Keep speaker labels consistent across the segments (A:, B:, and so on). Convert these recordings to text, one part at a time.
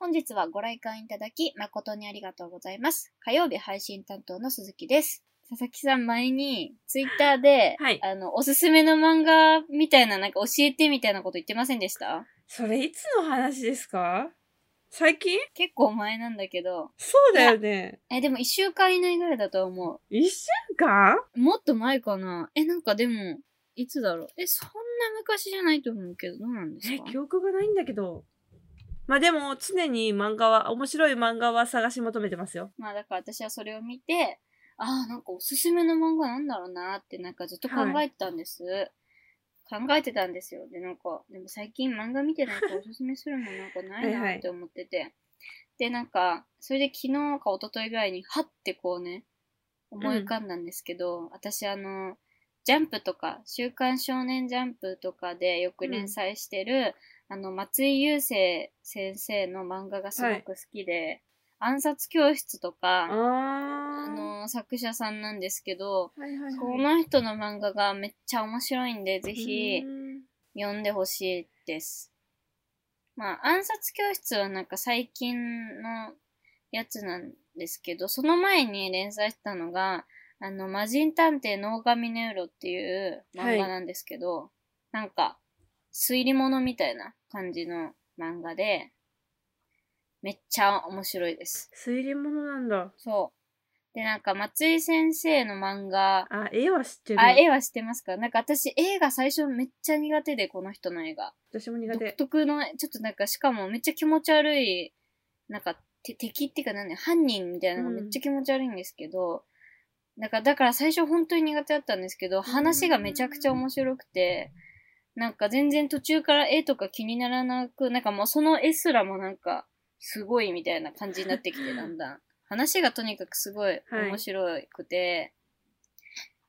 A: 本日はご来館いただき誠にありがとうございます。火曜日配信担当の鈴木です。佐々木さん前にツイッターで、
B: はい
A: あの、おすすめの漫画みたいな、なんか教えてみたいなこと言ってませんでした？
B: それいつの話ですか？最近？
A: 結構前なんだけど、
B: そうだよね。
A: え、でも一週間以内ぐらいだと思う。
B: 一週間？
A: もっと前かなえ、なんかでも、いつだろうえ、そんな昔じゃないと思うけど、どうなんです
B: え
A: か、
B: 記憶がないんだけど。まあでも、常に漫画は、面白い漫画は探し求めてますよ。
A: まあだから私はそれを見て、ああ、なんかおすすめの漫画なんだろうなってなんかずっと考えてたんです。考えてたんですよ。で、なんか、でも最近漫画見てないからおすすめするのなんかないなって思ってて。で、なんか、それで昨日か一昨日ぐらいに、はってこうね、思い浮かんだんですけど、私あの、ジャンプとか、週刊少年ジャンプとかでよく連載してる、あの、松井優生先生の漫画がすごく好きで、暗殺教室とか、あ。の、作者さんなんですけど、
B: はいはいはい。
A: この人の漫画がめっちゃ面白いんで、ぜひ読んでほしいです。まあ、暗殺教室はなんか最近のやつなんですけど、その前に連載してたのが、あの、魔人探偵ノーガミネウロっていう漫画なんですけど、なんか、推理物みたいな感じの漫画で、めっちゃ面白いです。
B: 推理物なんだ。
A: そう。で、なんか、松井先生の漫画、
B: あ、絵は知ってる。
A: あ、絵は知ってますか？なんか私、映画最初めっちゃ苦手で、この人の映画。
B: 私も苦
A: 独
B: 手。
A: 特の、ちょっとなんか、しかもめっちゃ気持ち悪い、なんか、て敵っていうか何犯人みたいなのがめっちゃ気持ち悪いんですけど、なんか、だから最初本当に苦手だったんですけど、話がめちゃくちゃ面白くて、なんか全然途中から絵とか気にならなく、なんかもうその絵すらもなんか、すごいみたいな感じになってきて、だんだん。話がとにかくすごい面白くて、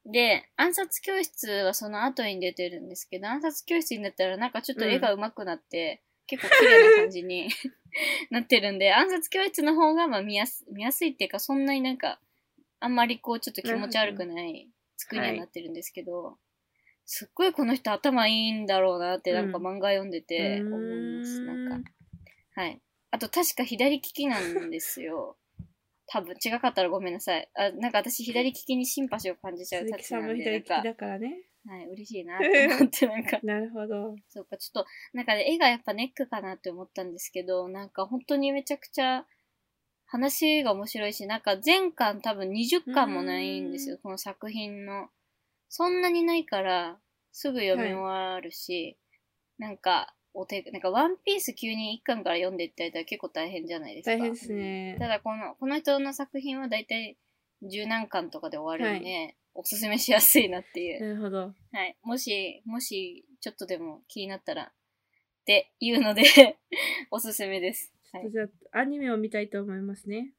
A: で、暗殺教室はその後に出てるんですけど、暗殺教室になったらなんかちょっと絵が上手くなって、結構綺麗な感じに なってるんで、暗殺教室の方がまあ見やす見やすいっていうか、そんなになんか、あんまりこうちょっと気持ち悪くない作りにはなってるんですけど、すっごいこの人頭いいんだろうなってなんか
B: うん
A: 漫画読んでて思います。なんか。はい。あと確か左利きなんですよ。多分違かったらごめんなさい。あ、なんか私左利きにシンパシーを感じちゃう
B: 鈴木
A: たちなんで、
B: さんも左利き
A: なんか、
B: だからね。
A: はい、嬉しいなって思って、なんか、
B: なるほど。
A: そうか、ちょっと、なんかね、絵がやっぱネックかなって思ったんですけど、なんか本当にめちゃくちゃ話が面白いし、なんか全巻多分20巻もないんですよ、この作品の。そんなにないから、すぐ読み終わるし、なんか、お手、なんかワンピース急に1巻から読んでいったら結構大変じゃないですか。
B: 大変ですね
A: た。だこの、この人の作品は大体十何巻とかで終わるんで、おすすめしやすいなっていう。
B: なるほど。
A: はい。もし、もし、ちょっとでも気になったら、っていうので、おすすめです。はい。
B: じゃあ、アニメを見たいと思いますね。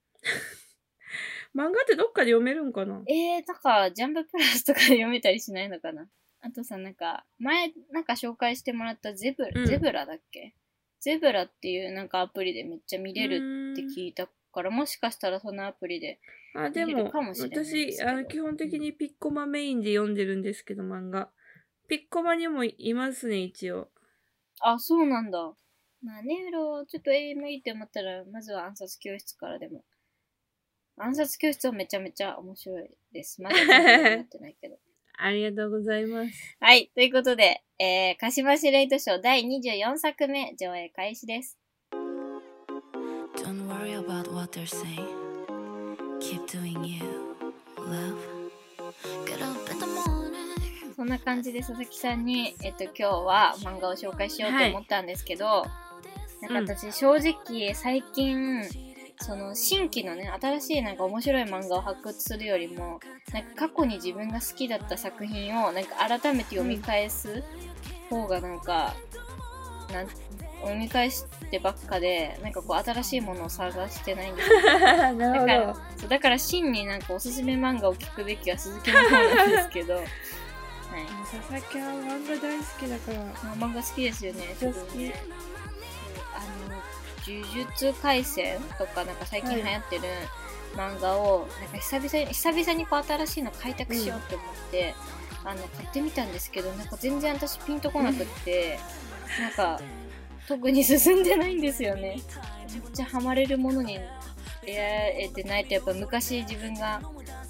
B: 漫画ってどっかで読めるんかな？
A: えー、なんか、ジャンププラスとかで読めたりしないのかな？あとさ、なんか、前、なんか紹介してもらったゼブラ、
B: うん
A: ゼブラだっけ？ゼブラっていうなんかアプリでめっちゃ見れるって聞いたから、もしかしたらそのアプリで、
B: あ、でも
A: 見れるかもしれないで
B: 私、
A: ど
B: あの、基本的にピッコマメインで読んでるんですけど、漫画。ピッコマにもいますね、一応。
A: あ、そうなんだ。まあ、ネウロ、ちょっと AM いいって思ったら、まずは暗殺教室からでも。暗殺教室はめちゃめちゃ面白いです。まだやってないけど。
B: ありがとうございます。
A: はい。ということで、えー、鹿島市レイトショー第24作目上映開始です。
C: Don't worry about what they're saying. Keep doing you, love. Get up in the morning.
A: そんな感じで佐々木さんに、えっと、今日は漫画を紹介しようと思ったんですけど、なんか私、正直、最近、その、新規のね、新しいなんか面白い漫画を発掘するよりも、なんか過去に自分が好きだった作品を、なんか改めて読み返す方がなんか、なん読み返してばっかで、なんかこう、新しいものを探してないんです だか
B: る
A: らそうだから真になんかおすすめ漫画を聞くべきは鈴木の方なんですけど、はい、
B: 佐々木は漫画大好きだから。
A: まあ漫画好きですよね。
B: 好き。
A: 呪術廻戦とかなんか最近流行ってる漫画を、なんか久々に、久々にこう新しいの開拓しようって思って、あの、買ってみたんですけど、なんか全然私ピンとこなくって、なんか、特に進んでないんですよね。めっちゃハマれるものに出会えてないと、やっぱ昔自分が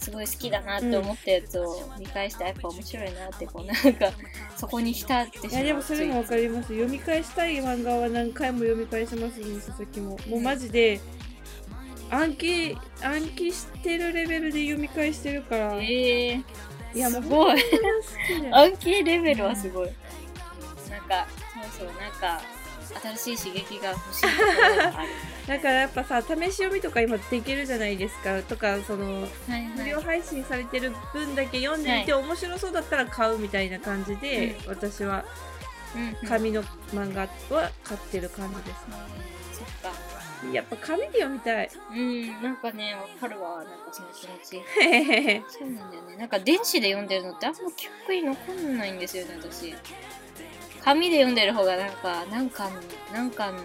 A: すごい好きだなって思ったやつを見返して、やっぱ面白いなって、こうなんか、そこに浸ってしまう。
B: いやでもそれもわかります読み返したい漫画は何回も読み返しますね佐々木ももうマジで暗記暗記してるレベルで読み返してるからい
A: えー、
B: やもう
A: すごい。暗記レベルはすごい。なんか、そうそう、なんか、新しい刺激が欲しい。
B: だからやっぱさ試し読みとか今できるじゃないですかとかその
A: はい
B: 無料配信されてる分だけ読んでみて、面白そうだったら買うみたいな感じで、私は
A: うんうん、
B: 紙の漫画は買ってる感じです
A: そっか。
B: ねやっぱ紙で読みたい
A: うん、なんかね、わかるわ。なんかその気持ち。そうなんだよね。なんか電子で読んでるのってあんま記憶に残んないんですよね、私。紙で読んでる方がなんか、何巻の、何巻の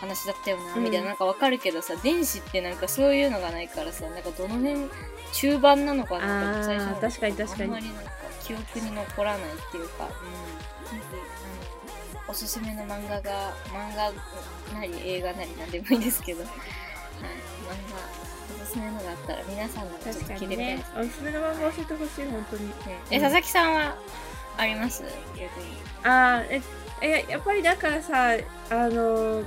A: 話だったよな、
B: うん。
A: みたいな、なんかわかるけどさ、電子ってなんかそういうのがないからさ、なんかどの辺、中盤なのかな
B: あー
A: 最初
B: 確かに確かに。
A: あんまりなんか記憶に残らないっていうか、うん。ぜひ、あの、おすすめの漫画が、漫画なり映画なりなんでもいいんですけど、はい、漫画、おすすめのがあったら皆さんのちょっと聞いてみたい
B: ね。おすすめの漫画教えてほしい本当に。
A: え、佐々木さんは？あります？逆に。
B: あーええやっぱりだからさあの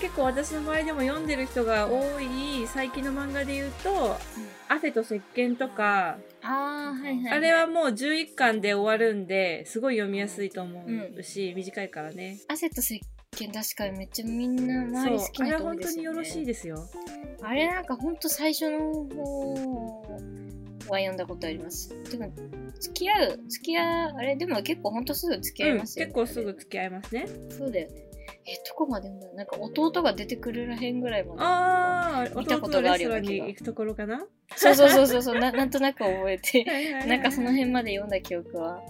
B: 結構私の周りでも読んでる人が多い最近の漫画で言うと「汗と石鹸とか、
A: ああ、はいはい、
B: あれはもう11巻で終わるんですごい読みやすいと思うし、短いからね。
A: 汗と石鹸確かにめっちゃみんな周り好きな人多いですよ、ね。
B: 本当によろしいですよ。
A: あれなんかほんと最初の方は読んだことあります。でも、付き合う、付き合う、あれでも結構ほんとすぐ付き合い
B: うん
A: ますよね。
B: 結構すぐ付き合いますね
A: そうだよね。え、どこまで読んだなんか弟が出てくるらへんぐらいまで。
B: ああ
A: 見た
B: 弟
A: ことがあるような気が
B: に行くところかな？
A: そうそうそうそうそうな、なんとなく覚えて。
B: な
A: なんかその辺まで読んだ記憶は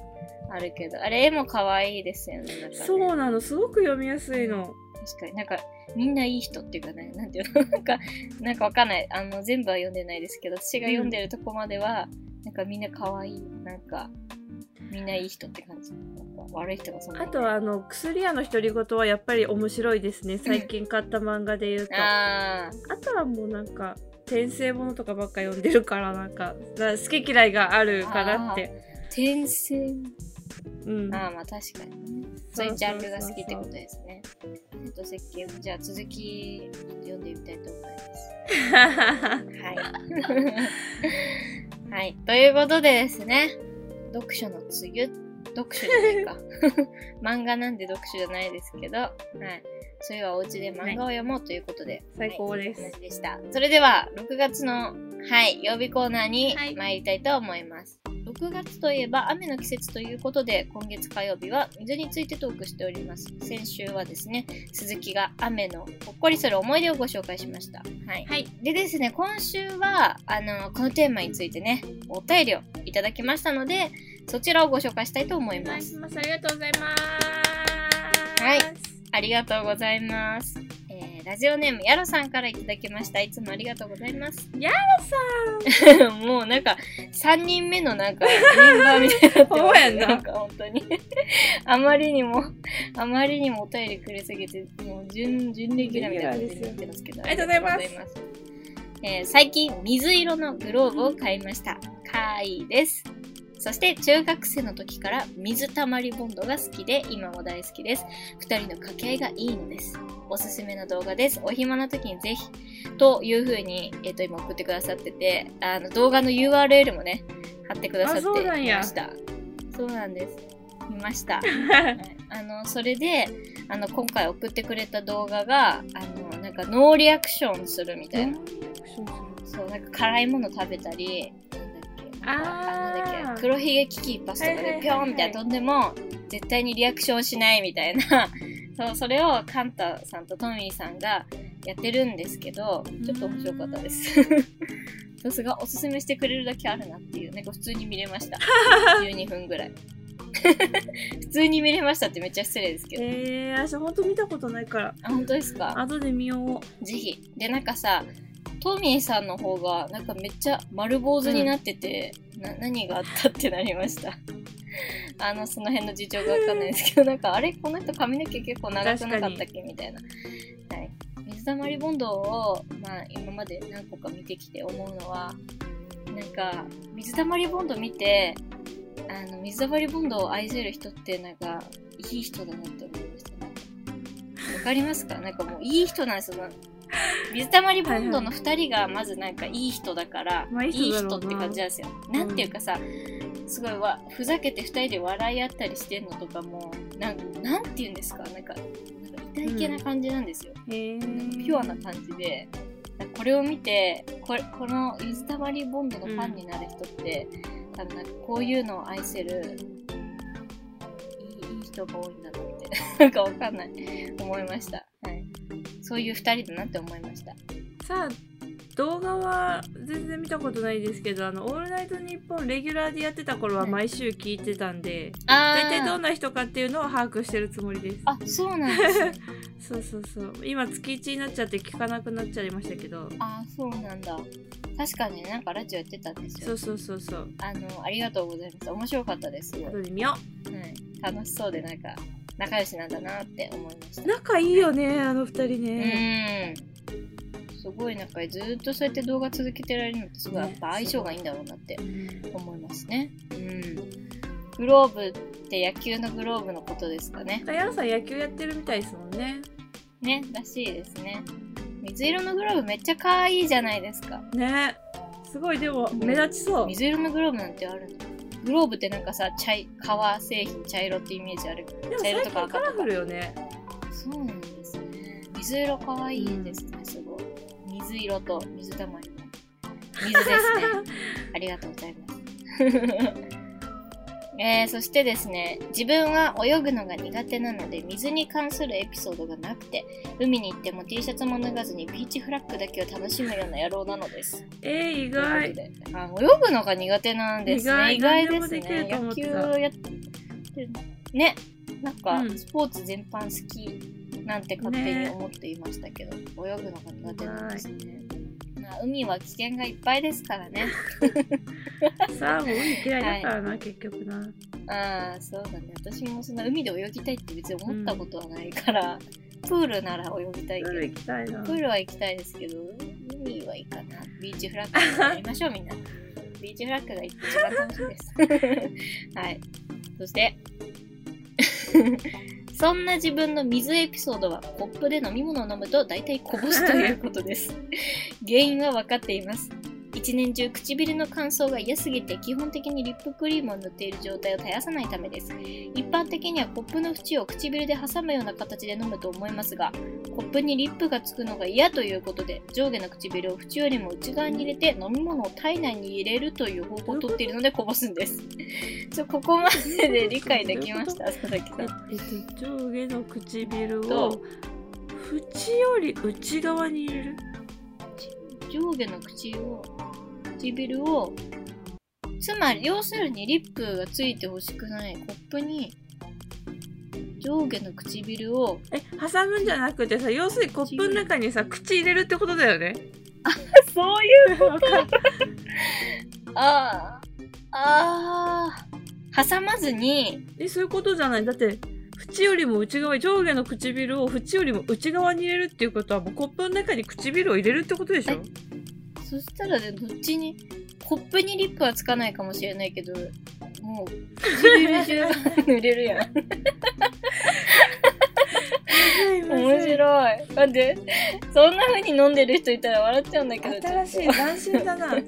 A: あるけど、あれ絵も可愛いですよね。ね
B: そうなのすごく読みやすいの
A: 確かになんかみんないい人っていうかね、なんていうの？なんか、なんかわかんない。あの、全部は読んでないですけど、私が読んでるとこまでは、なんかみんな可愛い。なんか、みんないい人って感じ。悪い人がそんなに
B: あとはあの薬屋の独り言はやっぱり面白いですね最近買った漫画で言うとあ
A: あ
B: とはもうなんか転生ものとかばっか読んでるからなんかな好き嫌いがあるかなって
A: ー、転生？
B: うん
A: ああ、まあ確かにね。そういうジャンルが好きってことですね。えっと、設計、じゃあ続き読んでみたいと思います。はい。はい。ということでですね、読書の梅雨、読書じゃないか。漫画なんで読書じゃないですけど、はい。それはお家で漫画を読もうということで、
B: 最高です
A: はい、話でした。それでは、6月の、はい、曜日コーナーに
B: はい
A: 参りたいと思います。6月といえば雨の季節ということで、今月火曜日は水についてトークしております。先週はですね、鈴木が雨のほっこりする思い出をご紹介しました。はい。
B: はい
A: でですね、今週は、あの、このテーマについてね、お便りをいただきましたので、そちらをご紹介したいと思い
B: お願
A: ます。
B: いしますありがとうございます
A: はいありがとうございます。えー、ラジオネーム、やろさんからいただきました。いつもありがとうございます。
B: や
A: ろさん もうなんか、3人目のなんか、メンバーみたいになってます。
B: まやんな
A: なんか本当に。あまりにも、あまりにもお便りくれすぎて、もう準、準レギュラーみたいな感じになってますけど。
B: ありがとうございます
A: ありがとうございます。えー最近、水色のグローブを買いました。かわいいです。そして中学生の時から水たまりボンドが好きで今も大好きです。二人の掛け合いがいいのです。おすすめの動画です。お暇な時にぜひ。という風に、えっ、と、今送ってくださってて、あの、動画の URL もね、貼ってくださっていました。そうなんです。見ました。はいあの、それで、あの、今回送ってくれた動画が、あの、なんかノーリアクションするみたいな。そう、なんか辛いもの食べたり、あなんだっけ、黒ひげ危機一発とかでピョンって飛んでも、絶対にリアクションしないみたいな、そう、それをカンタさんとトミーさんがやってるんですけど、ちょっと面白かったです。さすがおすすめしてくれるだけあるなっていう、なんか普通に見れました。12分ぐらい。普通に見れましたってめっちゃ失礼ですけど。
B: えー、私ほんと見たことないから
A: あ、本当ですか？
B: 後で見よう
A: ぜひ。で、なんかさ、トミーさんの方が、なんかめっちゃ丸坊主になってて、な何があったってなりました。あの、その辺の事情がわかんないですけど、なんか、あれこの人髪の毛結構長くなかったっけみたいな。はい。水溜りボンドを、まあ、今まで何個か見てきて思うのは、なんか、水溜りボンド見て、あの、水溜りボンドを愛せる人って、なんか、いい人だなって思いましたね。わかりますか？なんかもう、いい人なんですよ。水溜りボンドの二人がまずなんかいい人だから、
B: まあい
A: いい
B: い人
A: って感じなんですよ。なんていうかさ、すごいわふざけて二人で笑い合ったりしてんのとかもなんなんていうんですか？なんか痛い系な感じなんですよ、
B: へえ。
A: ピュアな感じで。これを見てこれこの水溜りボンドのファンになる人って、多分なんかこういうのを愛せるいいいい人が多いんだなって なんかわかんない。思いました、はい、そういう二人だなって思いました。
B: さあ動画は全然見たことないですけどあの「オールナイトニッポン」レギュラーでやってた頃は
A: はい。
B: 毎週聞いてたんで、
A: あ
B: 大体どん
A: な
B: な人かっていうのを把握してるつもりです。
A: あそうなんですね。
B: そうそうそう。今月1になっちゃって聞かなくなっちゃいましたけど。
A: あそうなんだ。確かになんかラジオやってたんですよ。
B: そうそうそうそう。
A: あの、ありがとうございます。面白かったです。すごい。は
B: 後で見よ
A: い。楽しそうで、なんか、仲良しなんだなって思いました。
B: う仲いいよねあの二人ね、
A: うん。すごい仲いい。ずーっとそうやって動画続けてられるのってすごい、
B: ね
A: やっぱ相性がいいんだろうなって
B: うん
A: 思いますね。うん。グローブって野球のグローブのことですかね。
B: ヤンさん野球やってるみたいですもんね
A: ね、らしいですね。水色のグローブめっちゃ可愛いじゃないですか。
B: ねすごいでも目立ちそう
A: 水色のグローブなんてあるの？グローブってなんかさ、茶い革製品茶色ってイメージある
B: でも
A: 茶色
B: 最
A: とか赤とか
B: 近カラフルよね
A: そうなんですね。水色かわいいですね、すごい。水色と水たまりの水ですね。ありがとうございます。えー、そしてですね、自分は泳ぐのが苦手なので、水に関するエピソードがなくて、海に行っても T シャツも脱がずにビーチフラッグだけを楽しむような野郎なのです。
B: えー、意外
A: あ泳ぐのが苦手なんですね。意
B: 意外
A: 外ですね。野球
B: ってた
A: やってるね。なんか、
B: うん
A: スポーツ全般好きなんて勝手に思っていましたけど、泳ぐのが苦手なんですね。まあ、海は危険がいっぱいですからね。
B: さあもう海嫌いだからな、結局な
A: ああ、そうだね。私もそんな海で泳ぎたいって別に思ったことはないから、プールなら泳ぎたいけど、
B: 夜行きたいな
A: プールは行きたいですけど、海はいいかな。ビーチフラッグやりましょう、みんな。ビーチフラッグが一番楽しいです。はい。そして、そんな自分の水エピソードは、コップで飲み物を飲むと大体こぼすということです。原因は分かっています。一年中唇の乾燥が嫌すぎて基本的にリップクリームを塗っている状態を絶やさないためです。一般的にはコップの縁を唇で挟むような形で飲むと思いますが、コップにリップがつくのが嫌ということで、上下の唇を縁よりも内側に入れて飲み物を体内に入れるという方法をとっているのでこぼすんです。ちょここまでで理解できました、佐々木さ
B: え
A: ん。
B: えっと上下の唇
A: と
B: を縁より内側に入れる？
A: 上下の口を、唇を、つまり、要するにリップがついてほしくないコップに、上下の唇を、
B: え挟むんじゃなくてさ要するにコップの中にさ口入れるってことだよね？
A: そういう、
B: わか。ん
A: ああ、ああ、挟まずに、
B: えそういうことじゃない。だって縁よりも内側上下の唇を縁よりも内側に入れるっていうことはもうコップの中に唇を入れるってことでしょ？
A: えそしたらね、どっちに、コップにリップはつかないかもしれないけど、もう、唇中が塗れるやん。面白い。待って、そんな風に飲んでる人いたら笑っちゃうんだけど、
B: 新しい斬新だな
A: 新し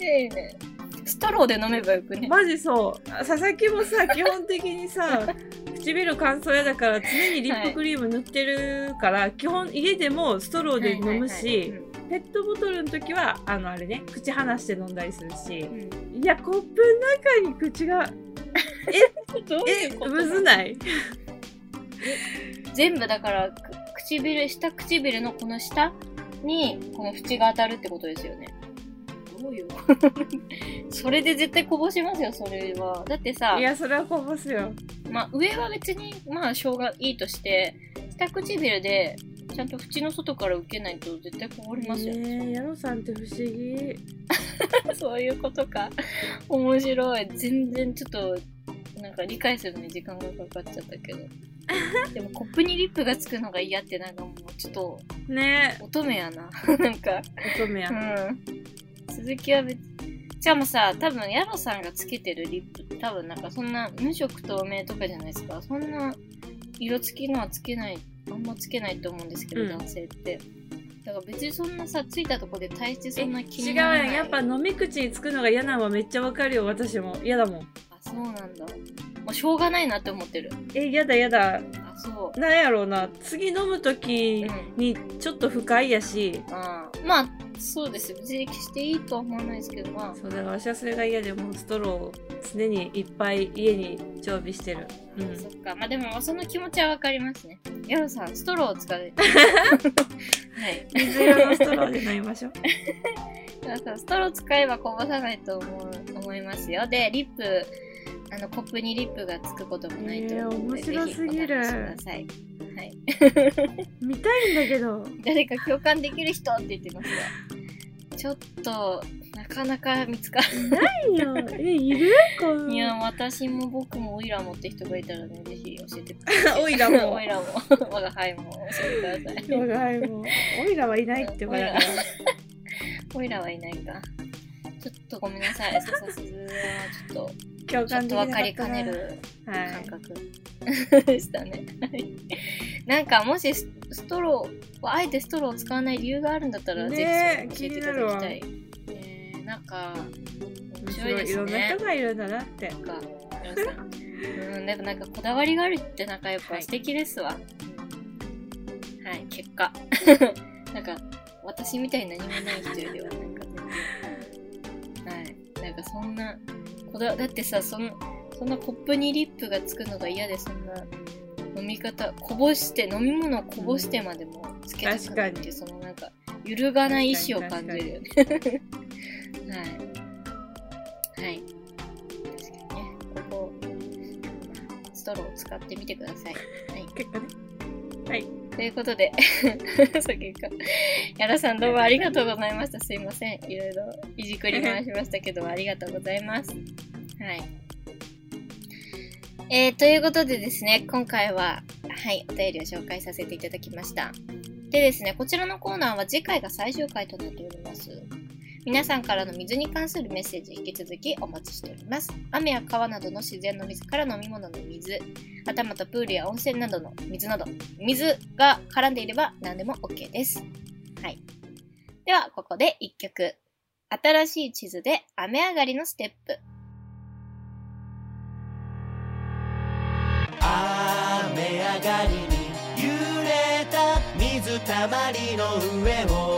A: いね。ストローで飲めばよくね？
B: マジそうあ佐々木もさ基本的にさ唇乾燥嫌だから常にリップクリーム塗ってるから、基本家でもストローで飲む
A: はいはいはい
B: し、ペットボトルの時はあのあれね口離して飲んだりするし。
A: うん。うん
B: いやコップの中に口が
A: どうい
B: え
A: うこと？
B: むずない？
A: 全部だから、く唇、下唇のこの下に、この縁が当たるってことですよね。どういうことそれで絶対こぼしますよ、それは。だってさ
B: い、やそれはこぼすよ
A: まあ上は別に、まあしょうがいいとして、下唇でちゃんと縁の外から受けないと絶対こぼれますよ。
B: ねえ矢野さんって不思議
A: そういうことか。面白い。全然ちょっと、なんか理解するのに時間がかかっちゃったけど。でもコップにリップがつくのが嫌ってなんかもうちょっと
B: ね
A: 乙女やな。なんか、
B: え乙女や、
A: うん。鈴木は別しかもさ、多分、ヤロさんがつけてるリップって多分なんかそんな無色透明とかじゃないですか。そんな色付きのはつけない、あんまつけないと思うんですけど、
B: うん
A: 男性って。だから別にそんなさ、ついたとこで大してそんな気
B: 違う
A: にならない。
B: やんやっぱ飲み口につくのが嫌なのはめっちゃわかるよ私も嫌だもん
A: あ、そうなんだ。もうしょうがないなって思ってる。
B: え嫌だ嫌だ
A: あ、そう。
B: なんやろうな次飲む時にちょっと不快やし、
A: あーまあ、そうです。別に決していいとは思わないですけど、まあ、
B: そうだから私はそれが嫌でもうストローを常にいっぱい家に常備してるうん
A: そっか。まあでも、その気持ちはわかりますね。ヤロさん、ストローを使う。はい。
B: 水色のストローで飲みましょう
A: ストロー使えばこぼさないと思う思いますよ。で、リップ、あの、コップにリップがつくこともないと思うので、
B: えー面白すぎる
A: ください。はい。
B: 見たいんだけど。
A: 誰か共感できる人って言ってますよ。ちょっと、なかなか見つから
B: い。よ。えいる？この
A: いや、私も僕もオイラもって人がいたらね、ぜひ教えてください。
B: オイラも。
A: オイラも、我が輩も。教えてください。
B: 我が輩もオイラはいないってばだ。から
A: オイラ。はいないか。ちょっとごめんなさい。ささすず。はちょっと、
B: 共感
A: ちょっと分
B: できなか
A: りかねる
B: はい
A: 感覚で したね。はいなんか、もしスストロー、あえてストローを使わない理由があるんだったら、
B: ね
A: ぜ
B: え
A: ひ教えていただきたい。ねえなんか、面白いです
B: いろんな
A: ね
B: 人。がいるんだなって
A: なんか、皆さん。うん、でもなんかこだわりがあるってなんかやっぱ素敵ですわ。はい、結果。なんか、私みたいに何もない人よりはなんか。はい。なんかそんな、こだだってさ、その、そんなコップにリップがつくのが嫌で、そんな飲み方、こぼして、飲み物をこぼしてまでもつけたくないっていう、そのなんか、揺るがない意志を感じるよね。はい。はい。確かにね、ここ、ストローを使ってみてください。はい。
B: 結果ねはい
A: ということで、そう結果、やらさんどうもありがとうございました。すいません。いろいろいじくり回しましたけど、ありがとうございます。はい。えー、ということでですね、今回は、はい、お便りを紹介させていただきました。でですね、こちらのコーナーは次回が最終回となっております。皆さんからの水に関するメッセージ引き続きお待ちしております。雨や川などの自然の水から飲み物の水、はたまたプールや温泉などの水など、水が絡んでいれば何でも OK です。はい。では、ここで一曲。新しい地図で雨上がりのステップ。
D: 雨上がりに揺れた水たまりの上を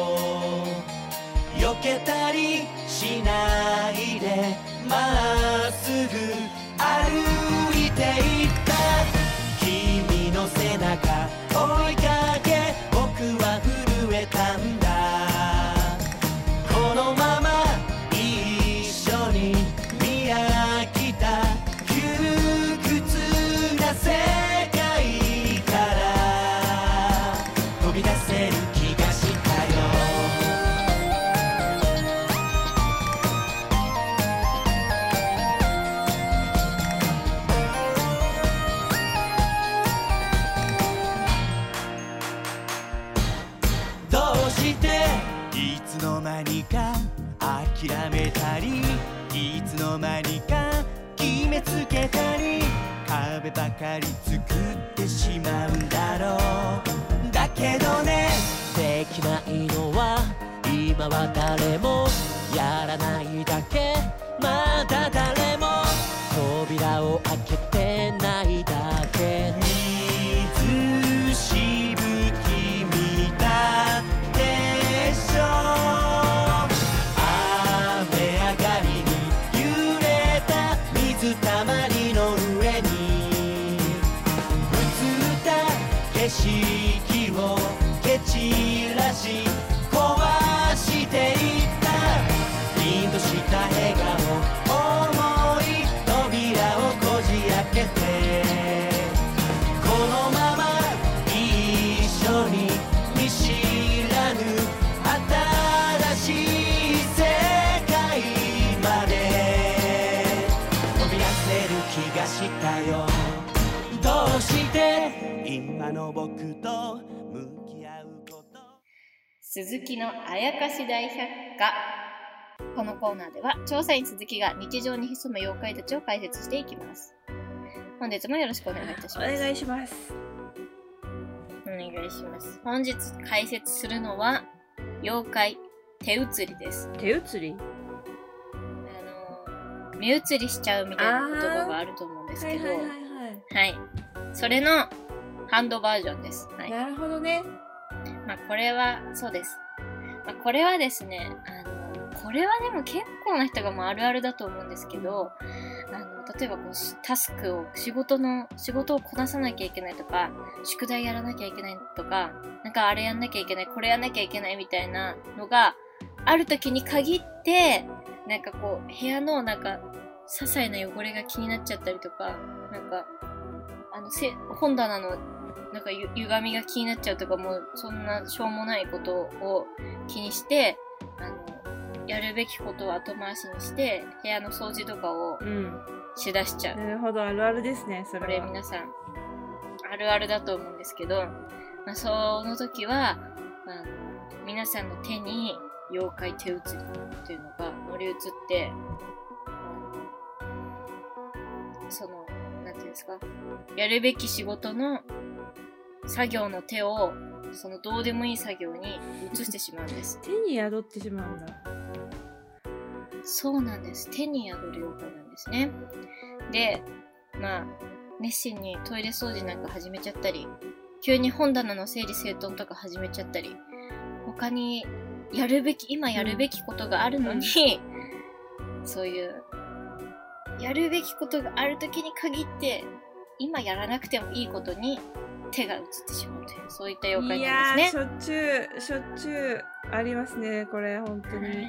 D: 避けたりしないでまっすぐいつの間にか諦めたりいつの間にか決めつけたり壁ばかり作ってしまうんだろう。だけどねできないのは今は誰もやらないだけ。まだ誰も扉を開けてないだけ。
A: 鈴木のあやかし大百科。このコーナーでは、調査員鈴木が日常に潜む妖怪たちを解説していきます。本日もよろしくお願いいたし
B: お
A: ます。
B: 願いします。
A: お願いします。本日解説するのは、妖怪、手移りです。
B: 手移り？
A: あの、目移りしちゃうみたいな言葉があると思うんですけど、
B: はいはい。
A: それのハンドバージョンです。は
B: はい。
A: い。
B: なるほどね。
A: まあ、これは、そうです。まあ、これはですね、あの、これはでも結構な人がもうあるあるだと思うんですけど、あの、例えばこう、タスクを、仕事の、仕事をこなさなきゃいけないとか、宿題やらなきゃいけないとか、なんかあれやんなきゃいけない、これやんなきゃいけないみたいなのが、ある時に限って、なんかこう、部屋のなんか、些細な汚れが気になっちゃったりとか、なんか、あの、せ本棚のなんかゆ歪みが気になっちゃうとかもうそんなしょうもないことを気にしてあのやるべきことを後回しにして部屋の掃除とかを
B: うん。
A: しだしちゃう
B: なるほど、あるあるですね、そ
A: こ
B: れは。
A: れ皆さんあるあるだと思うんですけど、まあ、その時は、まあ、皆さんの手に妖怪手移りっていうのが乗り移ってそのなんていうんですか？やるべき仕事の作業の手をそのどうでもいい作業に移してしまうんです
B: 手に宿ってしまうんだ。
A: そうなんです。手に宿る妖怪なんですね。で、まあ、熱心にトイレ掃除なんか始めちゃったり、急に本棚の整理整頓とか始めちゃったり、他にやるべき、今やるべきことがあるのに、そういう、やるべきことがある時に限って、今やらなくてもいいことに手が移ってしまうという、そういった妖怪
B: い
A: なんですね。
B: しょっちゅう、しょっちゅうありますね、これ、本当に。
A: はいう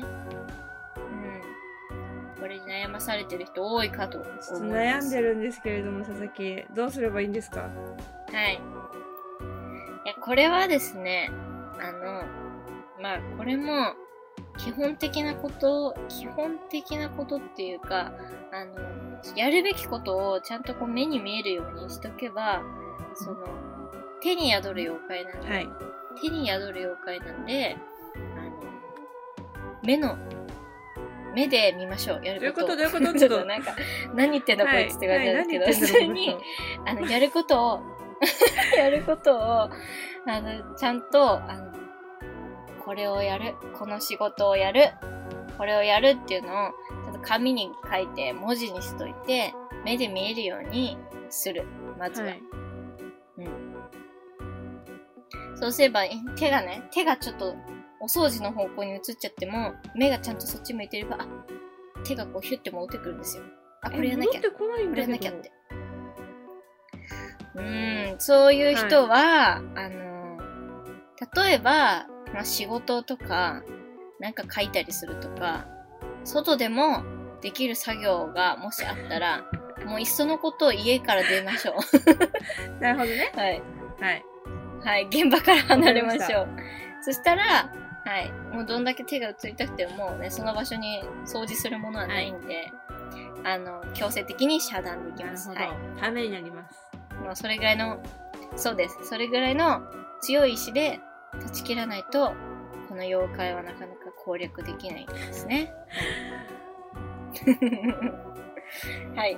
A: ん、これに悩まされてる人多いか。と
B: 悩んでるんですけれども、佐々木、どうすればいいんですか？
A: はい。いや、これはですね、あの、まあ、これも、基本的なこと、基本的なことっていうか、あの、やるべきことをちゃんとこう目に見えるようにしとけば、その、手に宿る妖怪なんで、
B: はい。
A: 手に宿る妖怪なんで、あの、目の、目で見ましょう、やることを。
B: どういうこと？どういうこと？
A: ちょっと なんか、何言ってんだこいつって感じなんですけど、
B: はい
A: 普通に、あの、やることを、やることを、あの、ちゃんと、あの、これをやる、この仕事をやる、これをやるっていうのを、ちゃんと紙に書いて、文字にしといて、目で見えるようにする。まずは。
B: はい。
A: そうすれば、え手がね、手がちょっと、お掃除の方向に移っちゃっても、目がちゃんとそっち向いてれば、あ、手がこうヒュッて戻ってくるんですよ。あ、これやんなきゃ
B: え。戻ってこ
A: れやんなきゃって。うーん、そういう人は、あの、例えば、まあ、仕事とか、なんか書いたりするとか、外でもできる作業がもしあったら、もういっそのことを家から出ましょう。
B: なるほどね。
A: はい。
B: はい。
A: はい、現場から離れましょ
B: わ
A: う。そしたら、はい、もうどんだけ手が移りたくてももうね、その場所に掃除するものはないんで、あの、強制的に遮断できます。はい。
B: ためになります。
A: もうそれぐらいの、そうです。それぐらいの強い意志で断ち切らないと、この妖怪はなかなか攻略できないんですね。はい。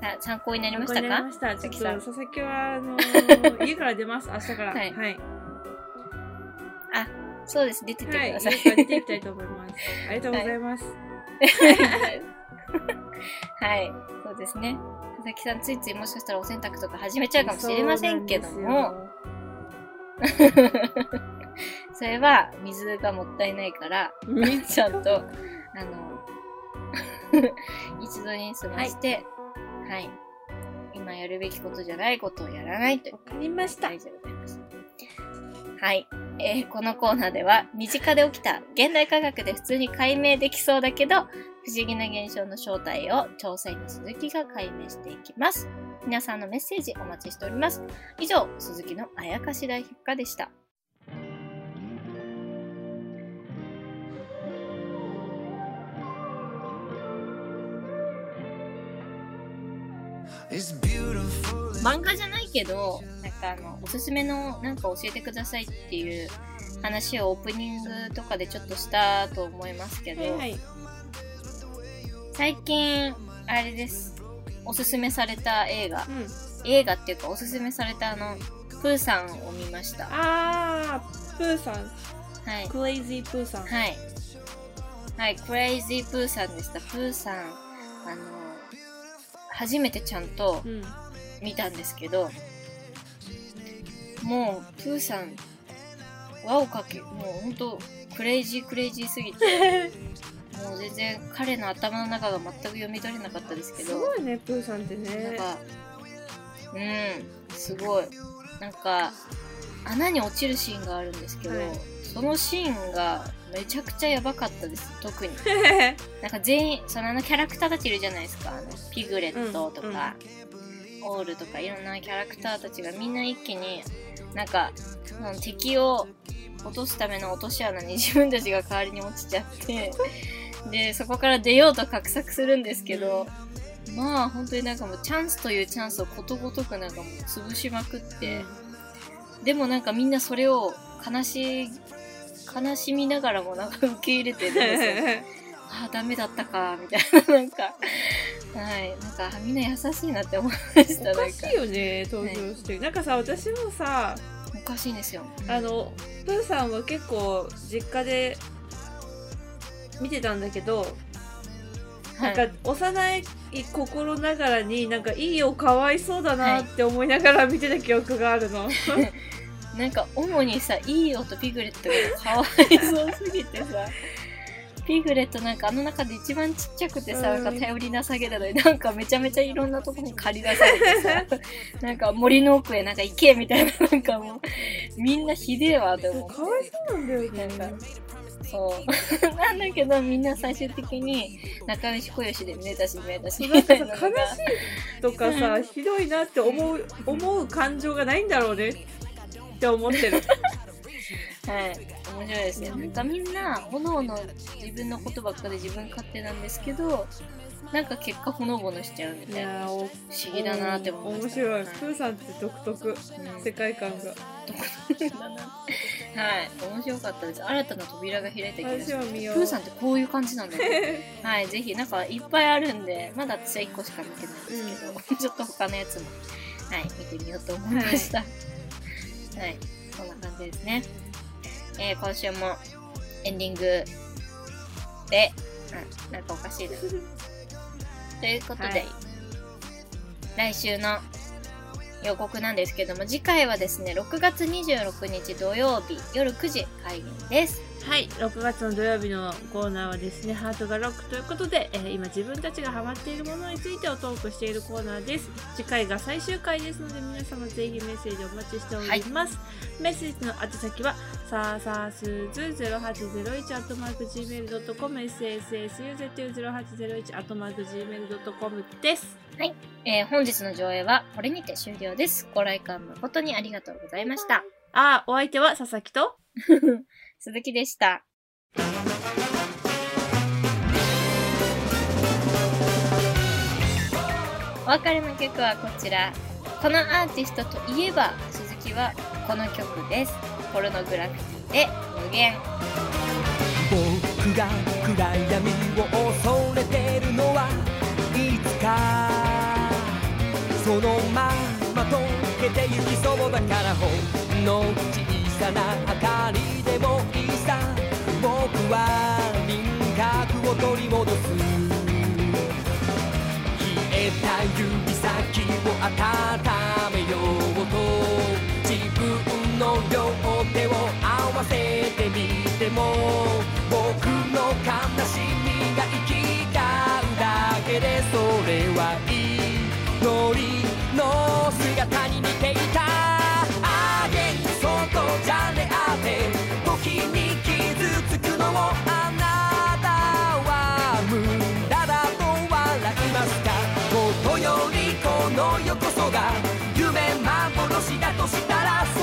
A: さ参考になりましたか？佐々木
B: は、あのー 家から出ます、明日から。
A: はい
B: はい。
A: そうです。出てってく
B: はい。
A: ださい。
B: 家から出ていきたいと思います。ありがとうございます。
A: はい。そうですね。佐々木さん、ついついもしかしたらお洗濯とか始めちゃうかもしれませんけども、それは水がもったいないから、ちゃんと、あの、一度に済まして、はい、今やるべきことじゃないことをやらないという
B: わかりました。
A: 大事でございます。はい。えーこのコーナーでは、身近で起きた現代科学で普通に解明できそうだけど、不思議な現象の正体を調査員の鈴木が解明していきます。皆さんのメッセージお待ちしております。以上、鈴木のあやかし大百科でした。漫画じゃないけど、なんかかあの、おすすめのなんか教えてくださいっていう話をオープニングとかでちょっとしたと思いますけど、
B: はいはい。
A: 最近、あれです。おすすめされた映画
B: う。ん。
A: 映画っていうかおすすめされたあの、プーさんを見ました。
B: あー、プーさん。
A: はい。
B: クレイジープーさん。
A: はい。はい、クレイジープーさんでした。プーさん、あの、初めてちゃんと
B: うん。
A: 見たんですけど、もう、プーさん、輪をかけ、もうほんと、クレイジークレイジーすぎて、もう全然彼の頭の中が全く読み取れなかったですけ
B: す
A: ど、
B: ごいね、プーさんって
A: なん
B: ね。
A: か、うん、すごい。なんか、穴に落ちるシーンがあるんですけど、
B: はい
A: そのシーンがめちゃくちゃやばかったです、特に。なんか全員、そのあのキャラクターたちいるじゃないですか。あのピグレットとか、オールとかいろんなキャラクターたちがみんな一気に、なんか、敵を落とすための落とし穴に自分たちが代わりに落ちちゃって、で、そこから出ようと画策するんですけど、まあ本当になんかもうチャンスというチャンスをことごとくなんかもう潰しまくって、でもなんかみんなそれを悲しい、悲しみながらもなんか受け入れてるんですよ。ああ、ダメだったか、みたいな、なんか、はい、なんか、みんな優しいなって思いました、
B: おかしい。よね、登場して。なんかさ、私もさ、
A: おかしいんですよ。
B: あの、プーさんは結構実家で見てたんだけど、
A: は
B: ないんか幼い心ながらになんかいいよかわいそうだなって思いながら見てた記憶があるの。
A: なんか、主にさ、いいよとピグレットがかわいそうすぎてさ、ピグレットなんかあの中で一番ちっちゃくてさ、
B: うん
A: なんか頼りなさげなのに、なんかめちゃめちゃいろんなとこに借り出されてさ、なんか森の奥へなんか行けみたいな、なんかもう、みんなひでえわって思って。
B: かわいそうなんだよね。
A: なんかそう。なんだけど、みんな最終的に仲良し小良しでめだしめだし
B: なんかさ
A: みたいな
B: 悲しいとかさ、ひどいなって思う、思う感情がないんだろうねって思ってる。
A: はい。面白いですね。なんかみんな、ほのぼの自分のことばっかで自分勝手なんですけど、なんか結果ほのぼのしちゃうみ
B: い
A: たいな。不思議だなって思いました。
B: 面白い。
A: はい
B: プーさんって独特。
A: うん
B: 世界観が。
A: はい。面白かったです。新たな扉が開いた気がします。プーさんってこういう感じなんだね。はい、ぜひ、なんかいっぱいあるんで、まだ私は1個しか見てないんですけど、ちょっと他のやつも、はい、見てみようと思いました。はい、こんな感じですね。えー、今週もエンディングで、うん、なんかおかしいです。ということで、
B: はい
A: 来週の予告なんですけども、次回はですね、6月26日土曜日夜9時開演です。
B: はい、6月の土曜日のコーナーはですね、ハートがロックということで、えー今自分たちがハマっているものについてをトークしているコーナーです。次回が最終回ですので、皆様ぜひメッセージお待ちしております。メッセージの宛先は、さあさあすーず0801アットマーク Gmail.com、sassu0801 アットマーク Gmail.com です。
A: えー本日の上映はこれにて終了です。ご来館誠にありがとうございました。
B: あー、お相手は佐々木と、
A: 鈴木でした。お別れの曲はこちら。このアーティストといえば、鈴木はこの曲です。ポルノグラフィティで無限。
D: 僕が暗闇を恐れてるのはいつかそのまま溶けてゆきそうだからほんの小さな明かりでもいいさ。僕は輪郭を取り戻す。消えた指先を温めようと。自分の両手を合わせてみても。が夢幻だとしたらさ